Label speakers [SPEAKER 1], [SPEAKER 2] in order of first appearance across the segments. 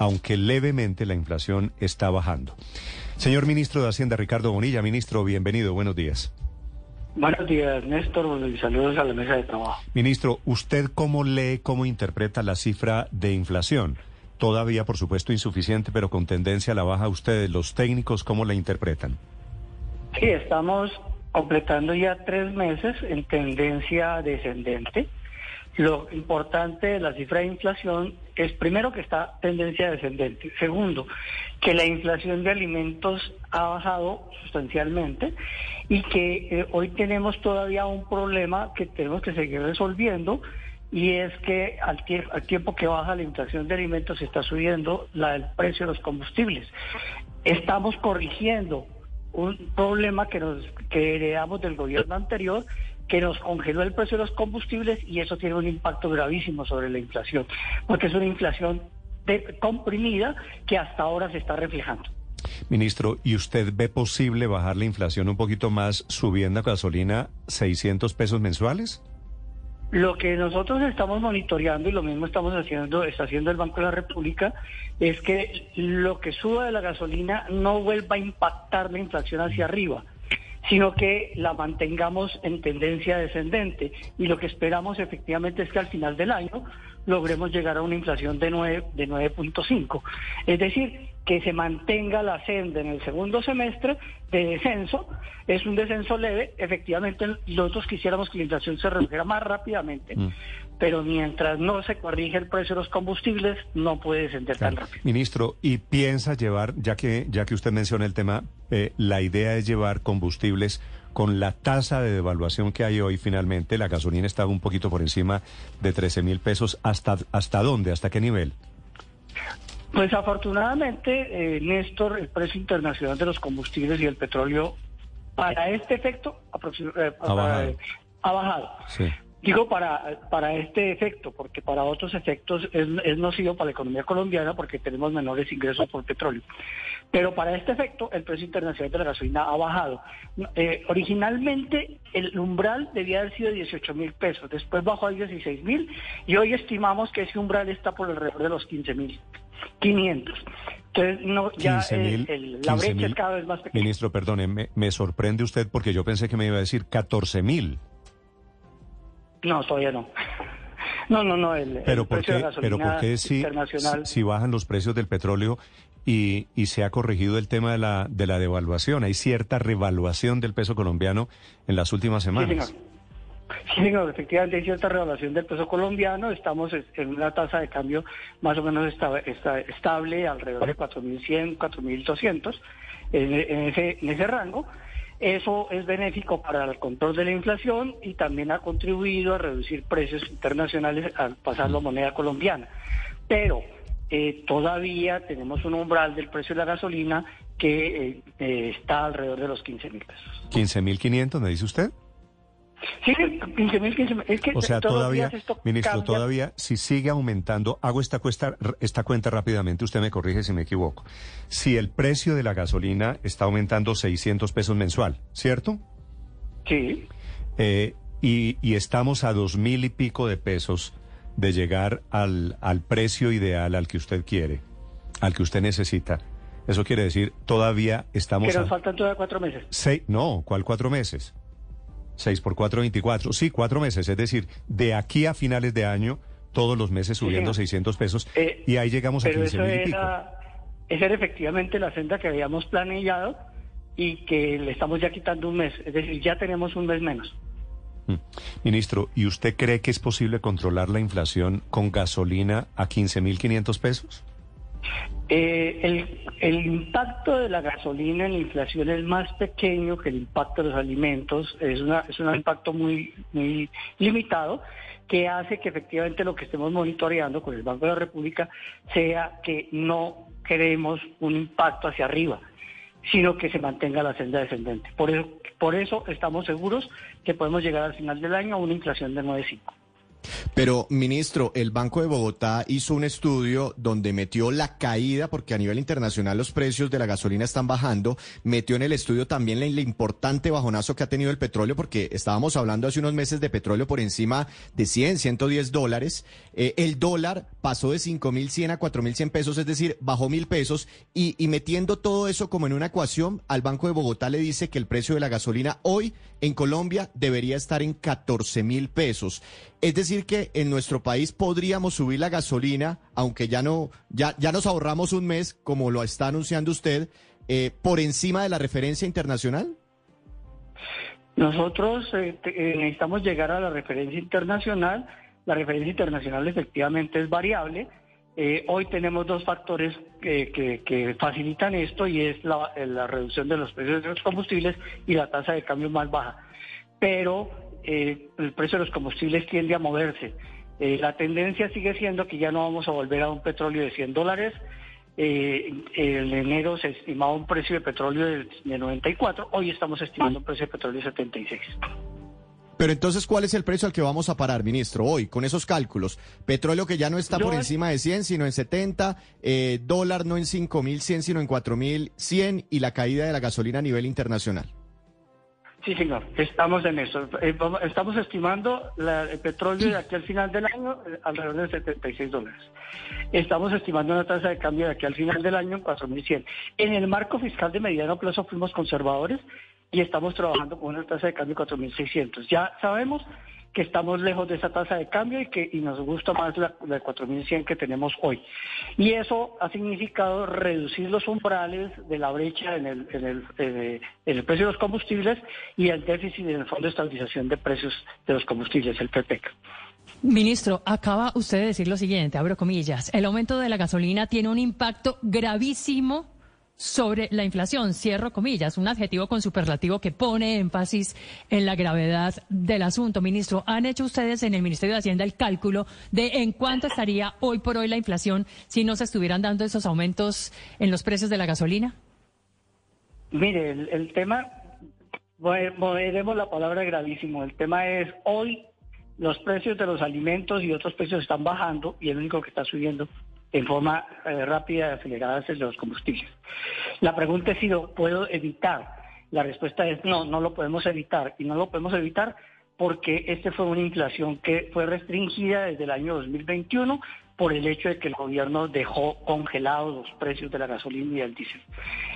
[SPEAKER 1] aunque levemente la inflación está bajando. Señor ministro de Hacienda, Ricardo Bonilla, ministro, bienvenido, buenos días.
[SPEAKER 2] Buenos días, Néstor, y saludos a la mesa de trabajo.
[SPEAKER 1] Ministro, ¿usted cómo lee, cómo interpreta la cifra de inflación? Todavía, por supuesto, insuficiente, pero con tendencia a la baja. ¿Ustedes, los técnicos, cómo la interpretan?
[SPEAKER 2] Sí, estamos completando ya tres meses en tendencia descendente. Lo importante de la cifra de inflación es primero que está tendencia descendente. Segundo, que la inflación de alimentos ha bajado sustancialmente y que eh, hoy tenemos todavía un problema que tenemos que seguir resolviendo y es que al, tiempo que baja la inflación de alimentos está subiendo la, el precio de los combustibles. Estamos corrigiendo un problema que nos heredamos del gobierno anterior que nos congeló el precio de los combustibles y eso tiene un impacto gravísimo sobre la inflación, porque es una inflación comprimida que hasta ahora se está reflejando.
[SPEAKER 1] Ministro, ¿y usted ve posible bajar la inflación un poquito más subiendo a gasolina 600 pesos mensuales?
[SPEAKER 2] Lo que nosotros estamos monitoreando y lo mismo estamos haciendo, está haciendo el Banco de la República, es que lo que suba de la gasolina no vuelva a impactar la inflación hacia arriba sino que la mantengamos en tendencia descendente. Y lo que esperamos efectivamente es que al final del año logremos llegar a una inflación de 9 de 9.5. Es decir, que se mantenga la senda en el segundo semestre de descenso, es un descenso leve, efectivamente nosotros quisiéramos que la inflación se redujera más rápidamente, mm. Pero mientras no se corrige el precio de los combustibles, no puede descender tan rápido.
[SPEAKER 1] Ministro, ¿y piensa llevar, ya que, ya que usted menciona el tema, eh, la idea es llevar combustibles con la tasa de devaluación que hay hoy finalmente, la gasolina está un poquito por encima de 13 mil pesos, ¿hasta, ¿hasta dónde, hasta qué nivel?
[SPEAKER 2] Pues afortunadamente, eh, Néstor, el precio internacional de los combustibles y el petróleo para este efecto eh, ha bajado. Digo para, para este efecto, porque para otros efectos es, es, nocivo para la economía colombiana porque tenemos menores ingresos por petróleo. Pero para este efecto, el precio internacional de la gasolina ha bajado. Eh, originalmente, el umbral debía haber sido 18 mil pesos, después bajó a 16 mil y hoy estimamos que ese umbral está por alrededor de los 15 mil. 500. Entonces, no, ya el, la brecha es cada vez más pequeña.
[SPEAKER 1] Ministro, perdone, me, me, sorprende usted porque yo pensé que me iba a decir 14 mil.
[SPEAKER 2] No, todavía no. No, no, no. El,
[SPEAKER 1] pero, ¿por qué, pero ¿por qué si, si, bajan los precios del petróleo y, y, se ha corregido el tema de la, de la devaluación? Hay cierta revaluación del peso colombiano en las últimas semanas.
[SPEAKER 2] Sí, efectivamente hay cierta revaluación del peso colombiano. Estamos en una tasa de cambio más o menos estable, alrededor de 4.100, 4.200 en, en, ese, en ese rango. Eso es benéfico para el control de la inflación y también ha contribuido a reducir precios internacionales al pasar la moneda colombiana. Pero eh, todavía tenemos un umbral del precio de la gasolina que eh, eh, está alrededor de los 15 mil pesos.
[SPEAKER 1] ¿15 mil 500, me dice usted?
[SPEAKER 2] Sí, 15 mil, 15 Es que
[SPEAKER 1] o sea, todavía, ministro, todavía, si sigue aumentando, hago esta, cuesta, esta cuenta rápidamente, usted me corrige si me equivoco. Si el precio de la gasolina está aumentando 600 pesos mensual, ¿cierto?
[SPEAKER 2] Sí.
[SPEAKER 1] Eh, y, y, estamos a dos mil y pico de pesos de llegar al, al precio ideal al que usted quiere, al que usted necesita. Eso quiere decir, todavía estamos...
[SPEAKER 2] Que nos faltan todavía cuatro meses.
[SPEAKER 1] Seis, no, ¿cuál cuatro meses? 6 por 4, 24. Sí, cuatro meses. Es decir, de aquí a finales de año, todos los meses subiendo 600 pesos.
[SPEAKER 2] Eh,
[SPEAKER 1] y ahí llegamos a 15 mil
[SPEAKER 2] y pico. Esa era efectivamente la senda que habíamos planeado y que le estamos ya quitando un mes. Es decir, ya tenemos un mes menos.
[SPEAKER 1] Mm. Ministro, ¿y usted cree que es posible controlar la inflación con gasolina a 15.500 pesos?
[SPEAKER 2] Eh, el, impacto de la gasolina en la inflación es más pequeño que el impacto de los alimentos, es, una, es un impacto muy, muy limitado que hace que efectivamente lo que estemos monitoreando con el Banco de la República sea que no queremos un impacto hacia arriba, sino que se mantenga la senda descendente. Por eso, por eso estamos seguros que podemos llegar al final del año a una inflación de 9,5.
[SPEAKER 3] Pero, ministro, el Banco de Bogotá hizo un estudio donde metió la caída, porque a nivel internacional los precios de la gasolina están bajando, metió en el estudio también el importante bajonazo que ha tenido el petróleo, porque estábamos hablando hace unos meses de petróleo por encima de 100, 110 dólares. Eh, el dólar pasó de 5.100 a 4.100 pesos, es decir, bajó mil pesos. Y, y metiendo todo eso como en una ecuación, al Banco de Bogotá le dice que el precio de la gasolina hoy en Colombia debería estar en 14 mil pesos. Es decir, que en nuestro país podríamos subir la gasolina, aunque ya no, ya, ya nos ahorramos un mes, como lo está anunciando usted, eh, por encima de la referencia internacional.
[SPEAKER 2] Nosotros eh, eh, necesitamos llegar a la referencia internacional. La referencia internacional efectivamente es variable. hoy tenemos dos factores que, facilitan esto y es la, la, reducción de los precios de los combustibles y la tasa de cambio más baja. Pero eh, el precio de los combustibles tiende a moverse. Eh, la tendencia sigue siendo que ya no vamos a volver a un petróleo de 100 dólares. Eh, en enero se estimaba un precio de petróleo de, 94, hoy estamos estimando un precio de petróleo de 76.
[SPEAKER 3] Pero entonces, ¿cuál es el precio al que vamos a parar, ministro, hoy, con esos cálculos? Petróleo que ya no está por encima de 100, sino en 70, dólar no en 5.100, sino en 4.100 y la caída de la gasolina a nivel internacional.
[SPEAKER 2] Sí, señor, estamos en eso. Eh, estamos estimando el petróleo de aquí al final del año eh, alrededor de 76 dólares. Estamos estimando una tasa de cambio de aquí al final del año en 4.100. En el marco fiscal de mediano plazo fuimos conservadores y estamos trabajando con una tasa de cambio de 4.600. Ya sabemos que estamos lejos de esa tasa de cambio y que y nos gusta más la, de 4.100 que tenemos hoy. Y eso ha significado reducir los umbrales de la brecha en el, en el, en el precio de los combustibles y el déficit en el Fondo de Estabilización de Precios de los Combustibles, el PPEC.
[SPEAKER 4] Ministro, acaba usted de decir lo siguiente, abro comillas, el aumento de la gasolina tiene un impacto gravísimo sobre la inflación, cierro comillas, un adjetivo con superlativo que pone énfasis en la gravedad del asunto. Ministro, ¿han hecho ustedes en el Ministerio de Hacienda el cálculo de en cuánto estaría hoy por hoy la inflación si no se estuvieran dando esos aumentos en los precios de la gasolina?
[SPEAKER 2] Mire, el, tema, moveremos la palabra gravísimo, el tema es hoy los precios de los alimentos y otros precios están bajando y el único que está subiendo en forma eh, rápida y acelerada es los combustibles. La pregunta es si lo puedo evitar. La respuesta es no, no lo podemos evitar. Y no lo podemos evitar porque este fue una inflación que fue restringida desde el año 2021 por el hecho de que el gobierno dejó congelados los precios de la gasolina y del diésel.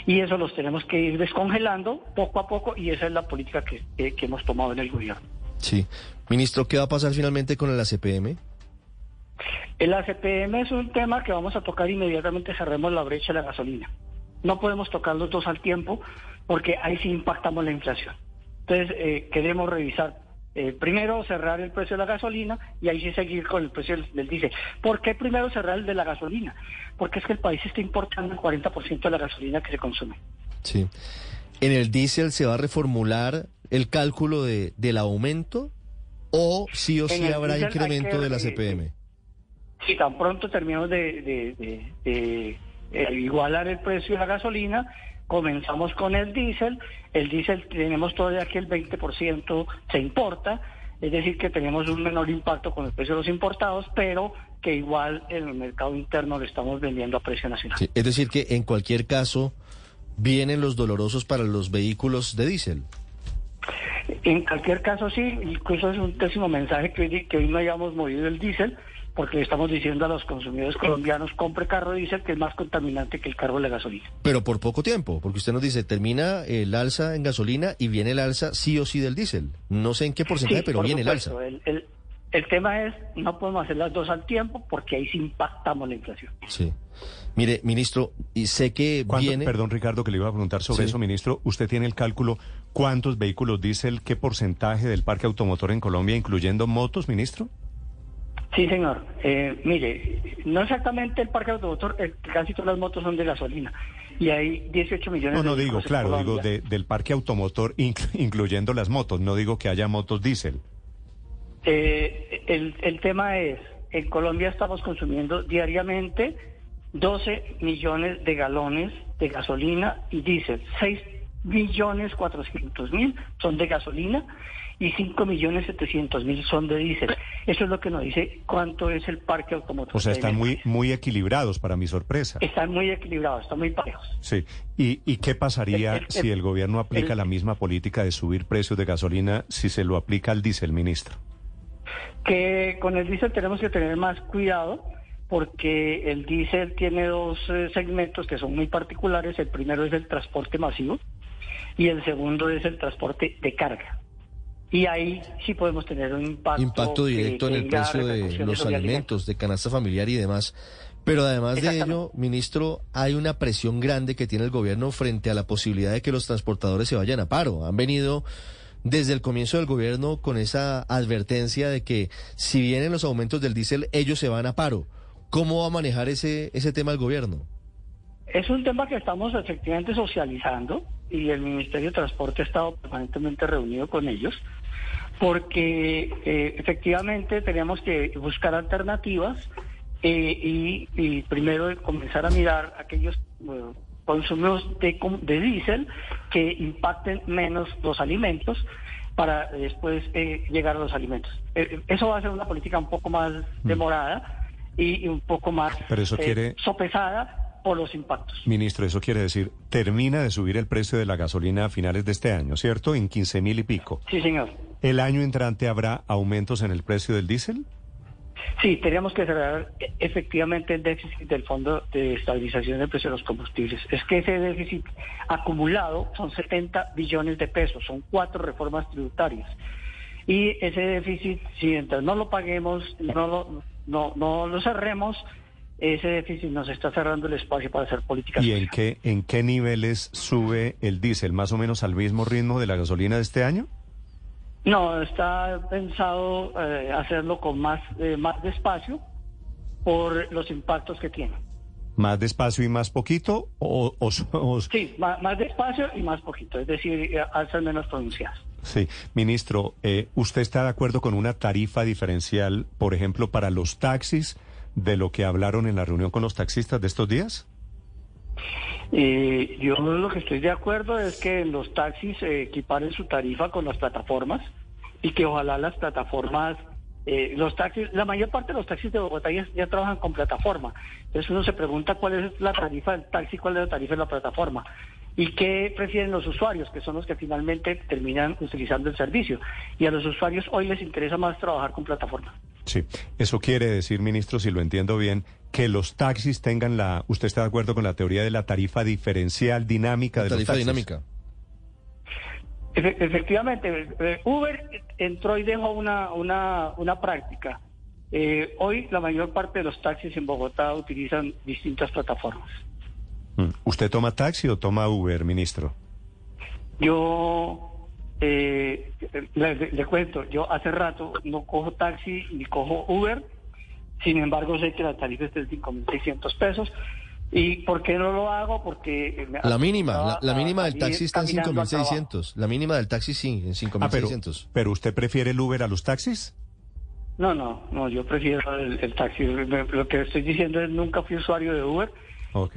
[SPEAKER 2] Y eso los tenemos que ir descongelando poco a poco y esa es la política que, que hemos tomado en el gobierno.
[SPEAKER 3] Sí. Ministro, ¿qué va a pasar finalmente con el ACPM?
[SPEAKER 2] El ACPM es un tema que vamos a tocar inmediatamente cerremos la brecha de la gasolina. No podemos tocar los dos al tiempo porque ahí sí impactamos la inflación. Entonces, eh, queremos revisar eh, primero cerrar el precio de la gasolina y ahí sí seguir con el precio del, diésel. ¿Por qué primero cerrar el de la gasolina? Porque es que el país está importando el 40% de la gasolina que se consume.
[SPEAKER 3] Sí. ¿En el diésel se va a reformular el cálculo de, del aumento o sí o sí habrá incremento de la CPM?
[SPEAKER 2] Si tan pronto terminamos de, eh, igualar el precio de la gasolina, comenzamos con el diésel. El diésel tenemos todavía que el 20% se importa, es decir, que tenemos un menor impacto con el precio de los importados, pero que igual en el mercado interno lo estamos vendiendo a precio nacional.
[SPEAKER 3] es decir, que en cualquier caso vienen los dolorosos para los vehículos de diésel.
[SPEAKER 2] En cualquier caso, sí, incluso es un pésimo mensaje que hoy, que hoy no hayamos movido el diésel, porque estamos diciendo a los consumidores colombianos compre carro diésel que es más contaminante que el carro de la gasolina.
[SPEAKER 3] Pero por poco tiempo, porque usted nos dice termina el alza en gasolina y viene el alza sí o sí del diésel. No sé en qué porcentaje, pero viene el alza.
[SPEAKER 2] El, tema es, no podemos hacer las dos al tiempo porque ahí sí impactamos la inflación.
[SPEAKER 3] Sí. Mire, ministro, y sé que viene...
[SPEAKER 1] Perdón, Ricardo, que le iba a preguntar sobre eso, ministro. ¿Usted tiene el cálculo cuántos vehículos diésel, qué porcentaje del parque automotor en Colombia, incluyendo motos, ministro?
[SPEAKER 2] Sí, señor. Eh, mire, no exactamente el parque automotor, casi todas las motos son de gasolina. Y hay 18 millones
[SPEAKER 1] no,
[SPEAKER 2] de
[SPEAKER 1] No, digo, claro, digo del parque automotor incluyendo las motos, no digo que haya motos diésel.
[SPEAKER 2] Eh, el, el tema es, en Colombia estamos consumiendo diariamente 12 millones de galones de gasolina y diésel, 6 millones 400 mil son de gasolina y 5 millones 700 mil son de diésel. Eso es lo que nos dice cuánto es el parque automotor.
[SPEAKER 1] O sea, están muy, muy equilibrados, para mi sorpresa.
[SPEAKER 2] Están muy equilibrados, están muy parejos.
[SPEAKER 1] Sí. ¿Y, y qué pasaría si el gobierno aplica la misma política de subir precios de gasolina si se lo aplica al diésel, ministro?
[SPEAKER 2] Que con el diésel tenemos que tener más cuidado porque el diésel tiene dos eh, segmentos que son muy particulares. El primero es el transporte masivo y el segundo es el transporte de carga. Y ahí sí podemos tener un impacto.
[SPEAKER 5] Impacto directo en el precio de los alimentos, de canasta familiar y demás. Pero además de ello, ministro, hay una presión grande que tiene el gobierno frente a la posibilidad de que los transportadores se vayan a paro. Han venido desde el comienzo del gobierno con esa advertencia de que si vienen los aumentos del diésel, ellos se van a paro. ¿Cómo va a manejar ese, ese tema el gobierno?
[SPEAKER 2] Es un tema que estamos efectivamente socializando y el Ministerio de Transporte ha estado permanentemente reunido con ellos porque eh, efectivamente tenemos que buscar alternativas eh, y, primero comenzar a mirar aquellos consumos de, de diésel que impacten menos los alimentos para después eh, llegar a los alimentos. eso va a ser una política un poco más mm. demorada y, un poco más
[SPEAKER 1] Pero eso eh, quiere...
[SPEAKER 2] sopesada por los impactos.
[SPEAKER 1] Ministro, eso quiere decir, termina de subir el precio de la gasolina a finales de este año, ¿cierto? En 15 mil y pico.
[SPEAKER 2] Sí, señor.
[SPEAKER 1] ¿El año entrante habrá aumentos en el precio del diésel?
[SPEAKER 2] Sí, tenemos que cerrar efectivamente el déficit del Fondo de Estabilización del Precio de los Combustibles. Es que ese déficit acumulado son 70 billones de pesos, son cuatro reformas tributarias. Y ese déficit, si mientras no lo paguemos, no lo, no, no lo cerremos, ese déficit nos está cerrando el espacio para hacer políticas.
[SPEAKER 1] ¿Y en qué, en qué niveles sube el diésel? ¿Más o menos al mismo ritmo de la gasolina de este año?
[SPEAKER 2] No, está pensado eh, hacerlo con más, eh, más despacio por los impactos que tiene.
[SPEAKER 1] ¿Más despacio y más poquito? O,
[SPEAKER 2] Sí, más, más, despacio y más poquito, es decir, eh, alzas menos pronunciadas.
[SPEAKER 1] Sí, ministro, eh, ¿usted está de acuerdo con una tarifa diferencial, por ejemplo, para los taxis, de lo que hablaron en la reunión con los taxistas de estos días?
[SPEAKER 2] Eh, yo lo que estoy de acuerdo es que los taxis eh, equiparen su tarifa con las plataformas y que ojalá las plataformas, eh, los taxis, la mayor parte de los taxis de Bogotá ya, ya, trabajan con plataforma. Entonces uno se pregunta cuál es la tarifa del taxi, cuál es la tarifa de la plataforma y qué prefieren los usuarios, que son los que finalmente terminan utilizando el servicio. Y a los usuarios hoy les interesa más trabajar con plataforma.
[SPEAKER 1] Sí, eso quiere decir, ministro, si lo entiendo bien, que los taxis tengan la... ¿Usted está de acuerdo con la teoría de la tarifa diferencial dinámica de
[SPEAKER 5] tarifa
[SPEAKER 1] los
[SPEAKER 5] taxis? dinámica.
[SPEAKER 2] efectivamente, eh, Uber entró y dejó una, una, una práctica. Eh, hoy la mayor parte de los taxis en Bogotá utilizan distintas plataformas.
[SPEAKER 1] Mm. ¿Usted toma taxi o toma Uber, ministro?
[SPEAKER 2] Yo eh, le, cuento, yo hace rato no cojo taxi ni cojo Uber, sin embargo sé que la tarifa es de 5.600 pesos. ¿Y por qué no lo hago? Porque...
[SPEAKER 5] La mínima, la, mínima del taxi está en 5.600. La mínima del taxi sí, en 5.600. Ah,
[SPEAKER 1] pero, pero, usted prefiere el Uber a los taxis?
[SPEAKER 2] No, no, no, yo prefiero el taxi. Lo que estoy diciendo es nunca fui usuario de Uber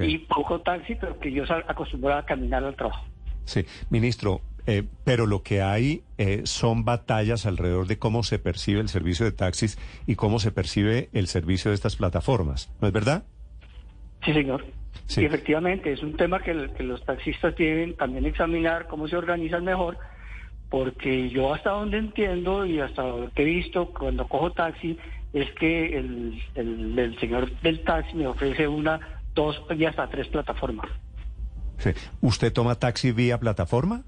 [SPEAKER 2] y poco taxi, pero que yo acostumbraba a caminar al trabajo.
[SPEAKER 1] Sí, ministro, eh, pero lo que hay eh, son batallas alrededor de cómo se percibe el servicio de taxis y cómo se percibe el servicio de estas plataformas, ¿no es verdad?
[SPEAKER 2] Sí, señor. Sí. efectivamente, es un tema que, los taxistas tienen también examinar cómo se organizan mejor, porque yo hasta donde entiendo y hasta lo que he visto cuando cojo taxi, es que el, el señor del taxi me ofrece una dos y hasta tres plataformas.
[SPEAKER 1] ¿Usted toma taxi vía plataforma?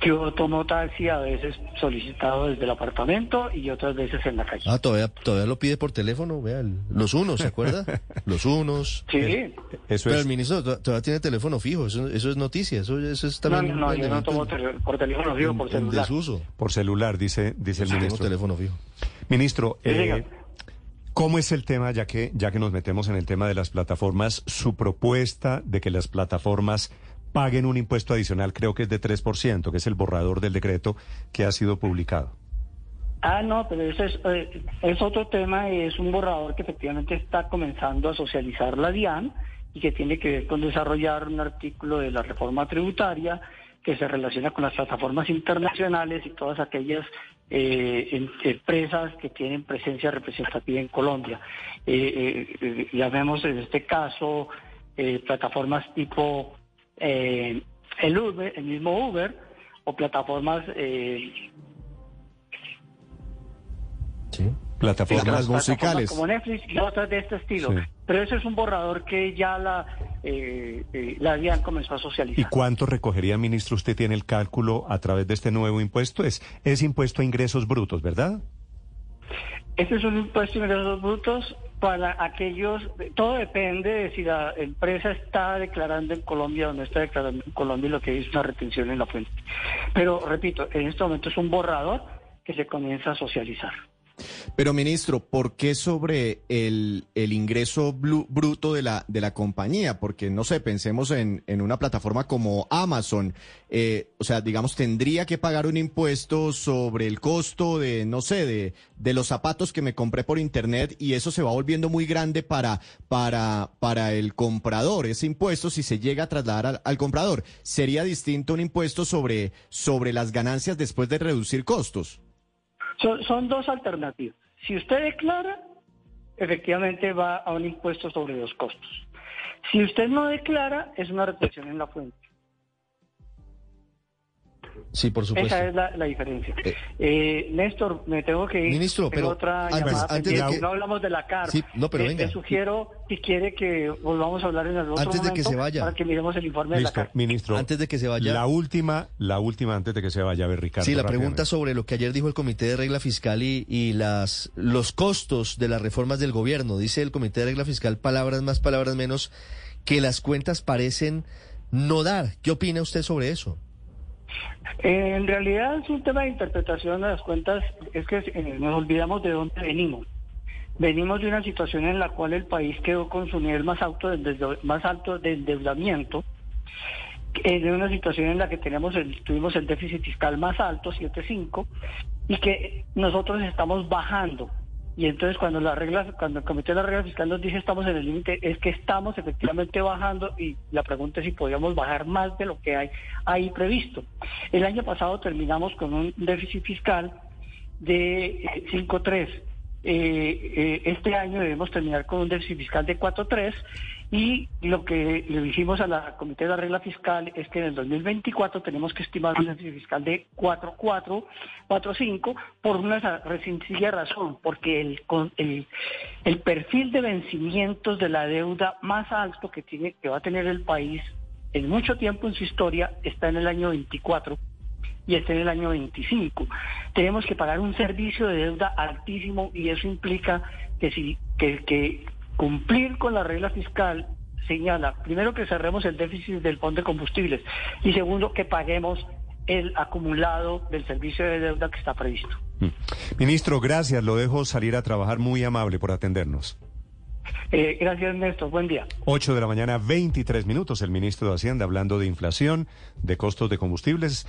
[SPEAKER 2] Yo tomo taxi a veces solicitado desde el apartamento y otras veces en la calle.
[SPEAKER 5] Ah, todavía, todavía lo pide por teléfono, vean. Los unos, ¿se acuerda? Los unos.
[SPEAKER 2] Sí.
[SPEAKER 5] eso Pero el ministro todavía tiene teléfono fijo, eso, eso es noticia, eso, eso es también...
[SPEAKER 2] No, no, yo no tomo por teléfono fijo, por celular.
[SPEAKER 5] desuso.
[SPEAKER 1] Por celular, dice, dice el ministro.
[SPEAKER 5] teléfono fijo.
[SPEAKER 1] Ministro, eh, ¿Cómo es el tema, ya que, ya que nos metemos en el tema de las plataformas, su propuesta de que las plataformas paguen un impuesto adicional, creo que es de 3%, que es el borrador del decreto que ha sido publicado?
[SPEAKER 2] Ah, no, pero ese es, eh, es otro tema, es un borrador que efectivamente está comenzando a socializar la DIAN y que tiene que ver con desarrollar un artículo de la reforma tributaria que se relaciona con las plataformas internacionales y todas aquellas eh, empresas que tienen presencia representativa en Colombia. Eh, ya vemos en este caso plataformas tipo el Uber, el mismo Uber, o plataformas
[SPEAKER 1] ¿Sí? plataformas musicales.
[SPEAKER 2] Como Netflix y otras de este estilo. Pero ese es un borrador que ya la, eh, eh, la DIAN comenzó a socializar.
[SPEAKER 1] ¿Y cuánto recogería, ministro? Usted tiene el cálculo a través de este nuevo impuesto. Es, es impuesto a ingresos brutos, ¿verdad?
[SPEAKER 2] Este es un impuesto a ingresos brutos para aquellos, todo depende de si la empresa está declarando en Colombia o no está declarando en Colombia lo que es una retención en la fuente. Pero repito, en este momento es un borrador que se comienza a socializar.
[SPEAKER 3] Pero, ministro, ¿por qué sobre el, el ingreso bruto de la, de la compañía? Porque, no sé, pensemos en, en una plataforma como Amazon. Eh, o sea, digamos, tendría que pagar un impuesto sobre el costo de, no sé, de, de los zapatos que me compré por Internet y eso se va volviendo muy grande para, para, para el comprador. Ese impuesto, si se llega a trasladar al, al comprador, ¿sería distinto un impuesto sobre, sobre las ganancias después de reducir costos?
[SPEAKER 2] Son, dos alternativas. Si usted declara, efectivamente va a un impuesto sobre los costos. Si usted no declara, es una retención en la fuente.
[SPEAKER 5] Sí, por supuesto.
[SPEAKER 2] Esa es la, diferencia. Eh, eh, Néstor, me tengo que ir.
[SPEAKER 5] Ministro, pero
[SPEAKER 2] otra antes, de que no hablamos de la CAR.
[SPEAKER 5] Sí, no, pero venga.
[SPEAKER 2] Te sugiero, si quiere, que volvamos a hablar en el otro
[SPEAKER 5] Antes de que se vaya.
[SPEAKER 2] Para que miremos el informe de la CAR.
[SPEAKER 1] Ministro,
[SPEAKER 5] antes de que se vaya.
[SPEAKER 1] La última, la última antes de que se vaya, a ver, Ricardo.
[SPEAKER 5] Sí, la pregunta sobre lo que ayer dijo el Comité de Regla Fiscal y, y las los costos de las reformas del gobierno. Dice el Comité de Regla Fiscal, palabras más, palabras menos, que las cuentas parecen no dar. ¿Qué opina usted sobre eso?
[SPEAKER 2] En realidad es un tema de interpretación de las cuentas, es que eh, nos olvidamos de dónde venimos. Venimos de una situación en la cual el país quedó con su nivel más alto de, más alto de endeudamiento, en de una situación en la que tenemos el, tuvimos el déficit fiscal más alto, 7.5, y que nosotros estamos bajando y entonces cuando la regla, cuando el comité de la regla fiscal nos dice estamos en el límite, es que estamos efectivamente bajando y la pregunta es si podríamos bajar más de lo que hay ahí previsto. El año pasado terminamos con un déficit fiscal de 5.3. Eh, eh, eh, este año debemos terminar con un déficit fiscal de 4.3 y lo que le dijimos a la Comité de la Regla Fiscal es que en el 2024 tenemos que estimar un déficit fiscal de 4,4, 4,5 por una sencilla razón, porque el, el, el perfil de vencimientos de la deuda más alto que, tiene, que va a tener el país en mucho tiempo en su historia está en el año 24 y está en el año 25. Tenemos que pagar un servicio de deuda altísimo y eso implica que si que, que cumplir con la regla fiscal señala, primero, que cerremos el déficit del fondo de combustibles y segundo, que paguemos el acumulado del servicio de deuda que está previsto. Mm.
[SPEAKER 1] Ministro, gracias. Lo dejo salir a trabajar. Muy amable por atendernos.
[SPEAKER 2] Eh, gracias, Néstor. Buen día.
[SPEAKER 1] 8 de la mañana, 23 minutos. El ministro de Hacienda hablando de inflación, de costos de combustibles.